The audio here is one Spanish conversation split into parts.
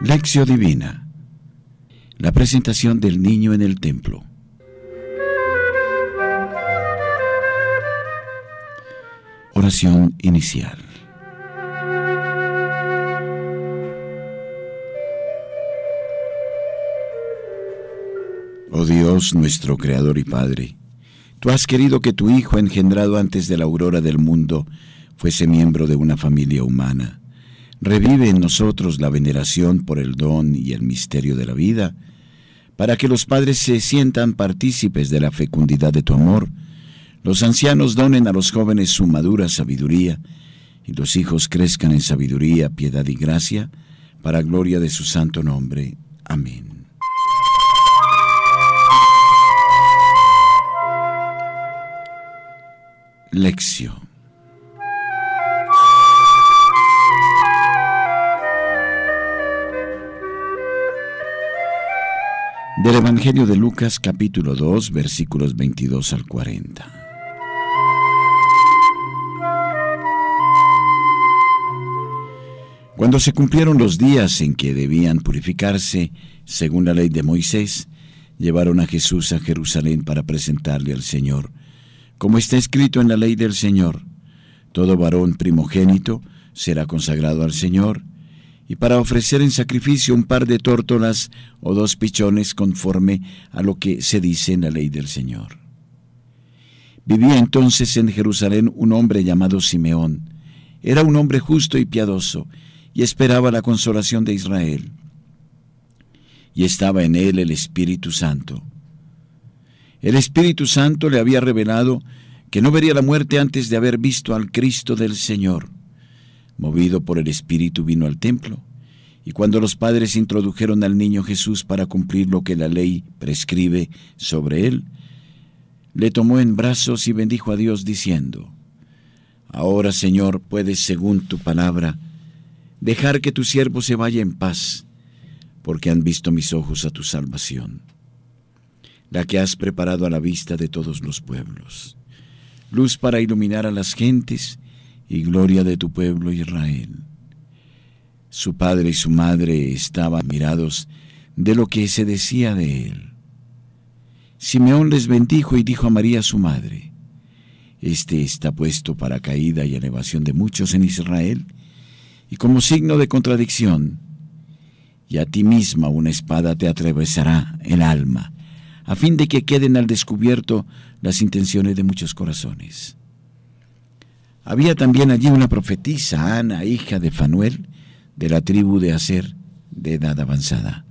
Lección Divina. La presentación del niño en el templo. Oración inicial. Oh Dios, nuestro Creador y Padre, tú has querido que tu Hijo, engendrado antes de la aurora del mundo, fuese miembro de una familia humana. Revive en nosotros la veneración por el don y el misterio de la vida, para que los padres se sientan partícipes de la fecundidad de tu amor, los ancianos donen a los jóvenes su madura sabiduría, y los hijos crezcan en sabiduría, piedad y gracia, para gloria de su santo nombre. Amén. Lección Del Evangelio de Lucas capítulo 2 versículos 22 al 40. Cuando se cumplieron los días en que debían purificarse, según la ley de Moisés, llevaron a Jesús a Jerusalén para presentarle al Señor, como está escrito en la ley del Señor. Todo varón primogénito será consagrado al Señor, y para ofrecer en sacrificio un par de tórtolas o dos pichones conforme a lo que se dice en la ley del Señor. Vivía entonces en Jerusalén un hombre llamado Simeón. Era un hombre justo y piadoso, y esperaba la consolación de Israel. Y estaba en él el Espíritu Santo. El Espíritu Santo le había revelado que no vería la muerte antes de haber visto al Cristo del Señor movido por el Espíritu, vino al templo. Y cuando los padres introdujeron al niño Jesús para cumplir lo que la ley prescribe sobre él, le tomó en brazos y bendijo a Dios diciendo, Ahora, Señor, puedes, según tu palabra, dejar que tu siervo se vaya en paz, porque han visto mis ojos a tu salvación, la que has preparado a la vista de todos los pueblos, luz para iluminar a las gentes y gloria de tu pueblo Israel. Su padre y su madre estaban mirados de lo que se decía de él. Simeón les bendijo y dijo a María su madre, Este está puesto para caída y elevación de muchos en Israel, y como signo de contradicción, y a ti misma una espada te atravesará el alma, a fin de que queden al descubierto las intenciones de muchos corazones. Había también allí una profetisa, Ana, hija de Fanuel, de la tribu de Aser, de edad avanzada.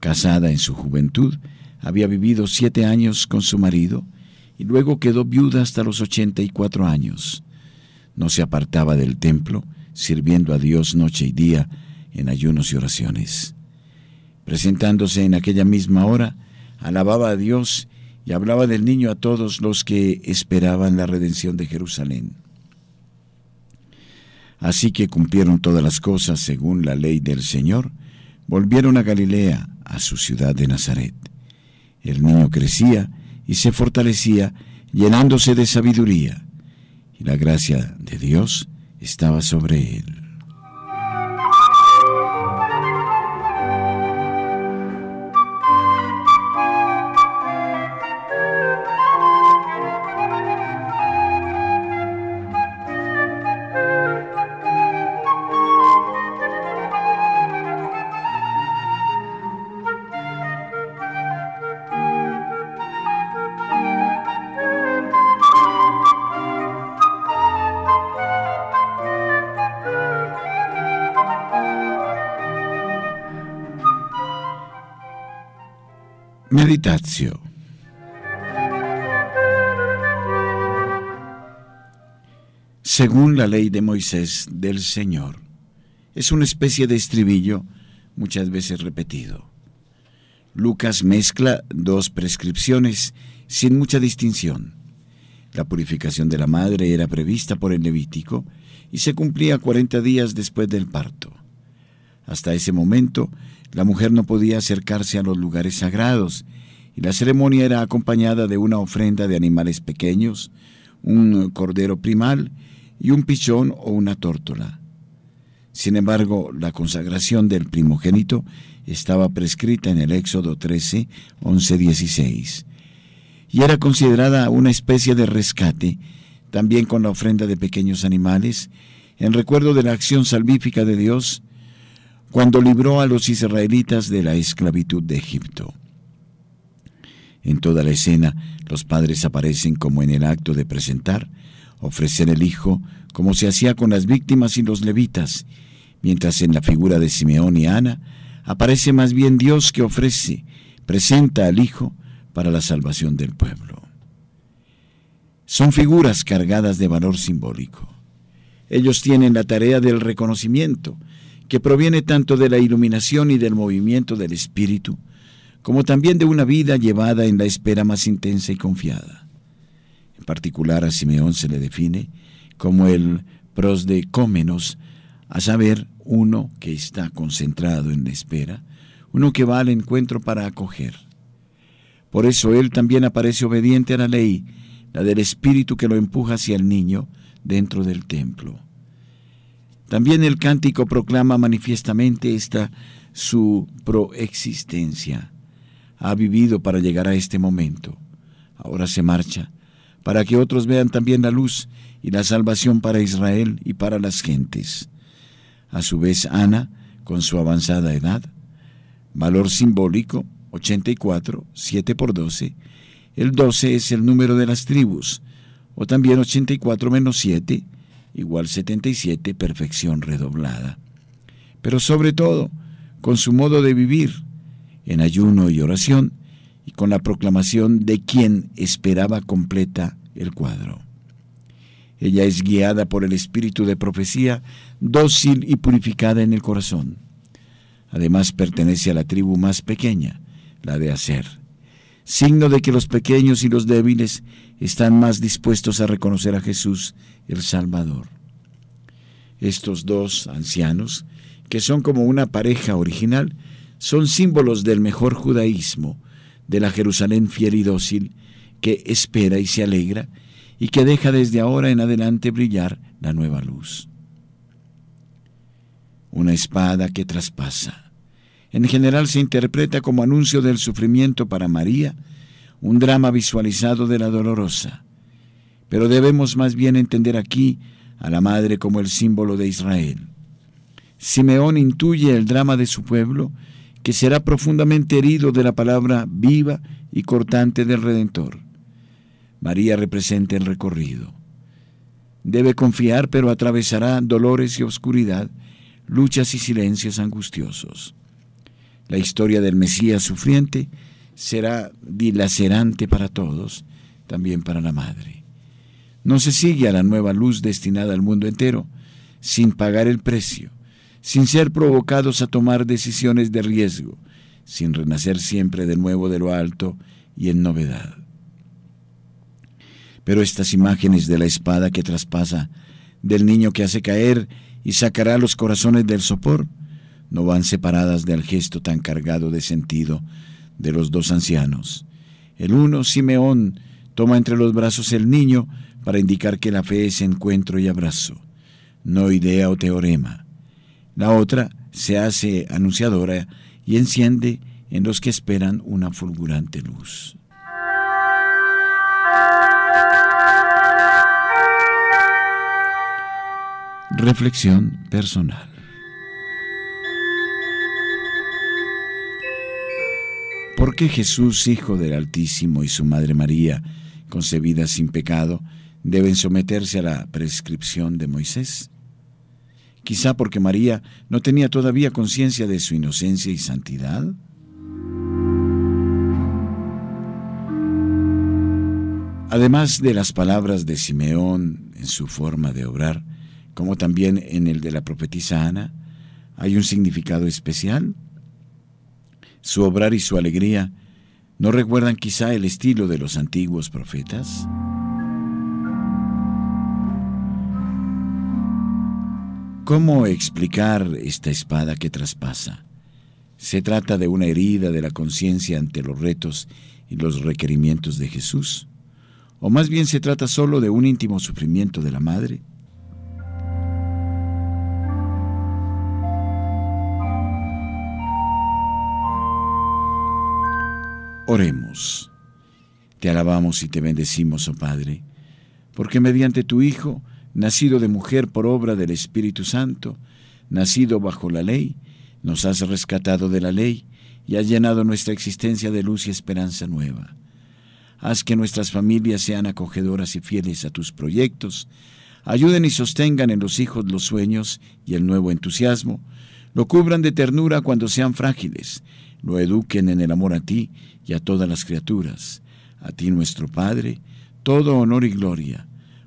Casada en su juventud, había vivido siete años con su marido y luego quedó viuda hasta los ochenta y cuatro años. No se apartaba del templo, sirviendo a Dios noche y día en ayunos y oraciones. Presentándose en aquella misma hora, alababa a Dios y hablaba del niño a todos los que esperaban la redención de Jerusalén. Así que cumplieron todas las cosas según la ley del Señor, volvieron a Galilea, a su ciudad de Nazaret. El niño crecía y se fortalecía, llenándose de sabiduría, y la gracia de Dios estaba sobre él. Meditación Según la ley de Moisés del Señor, es una especie de estribillo muchas veces repetido. Lucas mezcla dos prescripciones sin mucha distinción. La purificación de la madre era prevista por el Levítico y se cumplía 40 días después del parto. Hasta ese momento, la mujer no podía acercarse a los lugares sagrados y la ceremonia era acompañada de una ofrenda de animales pequeños, un cordero primal y un pichón o una tórtola. Sin embargo, la consagración del primogénito estaba prescrita en el Éxodo 13, 11, 16, y era considerada una especie de rescate, también con la ofrenda de pequeños animales, en recuerdo de la acción salvífica de Dios cuando libró a los israelitas de la esclavitud de Egipto. En toda la escena, los padres aparecen como en el acto de presentar, ofrecer el hijo, como se hacía con las víctimas y los levitas, mientras en la figura de Simeón y Ana aparece más bien Dios que ofrece, presenta al hijo para la salvación del pueblo. Son figuras cargadas de valor simbólico. Ellos tienen la tarea del reconocimiento, que proviene tanto de la iluminación y del movimiento del Espíritu, como también de una vida llevada en la espera más intensa y confiada. En particular a Simeón se le define como el pros de cómenos, a saber, uno que está concentrado en la espera, uno que va al encuentro para acoger. Por eso él también aparece obediente a la ley, la del espíritu que lo empuja hacia el niño dentro del templo. También el cántico proclama manifiestamente esta su proexistencia ha vivido para llegar a este momento. Ahora se marcha, para que otros vean también la luz y la salvación para Israel y para las gentes. A su vez, Ana, con su avanzada edad, valor simbólico, 84, 7 por 12, el 12 es el número de las tribus, o también 84 menos 7, igual 77, perfección redoblada. Pero sobre todo, con su modo de vivir, en ayuno y oración, y con la proclamación de quien esperaba completa el cuadro. Ella es guiada por el espíritu de profecía, dócil y purificada en el corazón. Además pertenece a la tribu más pequeña, la de Aser, signo de que los pequeños y los débiles están más dispuestos a reconocer a Jesús el Salvador. Estos dos ancianos, que son como una pareja original, son símbolos del mejor judaísmo, de la Jerusalén fiel y dócil, que espera y se alegra, y que deja desde ahora en adelante brillar la nueva luz. Una espada que traspasa. En general se interpreta como anuncio del sufrimiento para María, un drama visualizado de la dolorosa. Pero debemos más bien entender aquí a la madre como el símbolo de Israel. Simeón intuye el drama de su pueblo que será profundamente herido de la palabra viva y cortante del Redentor. María representa el recorrido. Debe confiar, pero atravesará dolores y oscuridad, luchas y silencios angustiosos. La historia del Mesías sufriente será dilacerante para todos, también para la Madre. No se sigue a la nueva luz destinada al mundo entero, sin pagar el precio sin ser provocados a tomar decisiones de riesgo, sin renacer siempre de nuevo de lo alto y en novedad. Pero estas imágenes de la espada que traspasa, del niño que hace caer y sacará los corazones del sopor, no van separadas del gesto tan cargado de sentido de los dos ancianos. El uno, Simeón, toma entre los brazos el niño para indicar que la fe es encuentro y abrazo, no idea o teorema. La otra se hace anunciadora y enciende en los que esperan una fulgurante luz. Reflexión personal. ¿Por qué Jesús, Hijo del Altísimo, y su Madre María, concebida sin pecado, deben someterse a la prescripción de Moisés? quizá porque María no tenía todavía conciencia de su inocencia y santidad. Además de las palabras de Simeón en su forma de obrar, como también en el de la profetisa Ana, hay un significado especial. Su obrar y su alegría no recuerdan quizá el estilo de los antiguos profetas. ¿Cómo explicar esta espada que traspasa? ¿Se trata de una herida de la conciencia ante los retos y los requerimientos de Jesús? ¿O más bien se trata solo de un íntimo sufrimiento de la madre? Oremos. Te alabamos y te bendecimos, oh Padre, porque mediante tu Hijo, nacido de mujer por obra del Espíritu Santo, nacido bajo la ley, nos has rescatado de la ley y has llenado nuestra existencia de luz y esperanza nueva. Haz que nuestras familias sean acogedoras y fieles a tus proyectos, ayuden y sostengan en los hijos los sueños y el nuevo entusiasmo, lo cubran de ternura cuando sean frágiles, lo eduquen en el amor a ti y a todas las criaturas. A ti nuestro Padre, todo honor y gloria,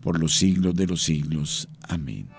por los siglos de los siglos. Amén.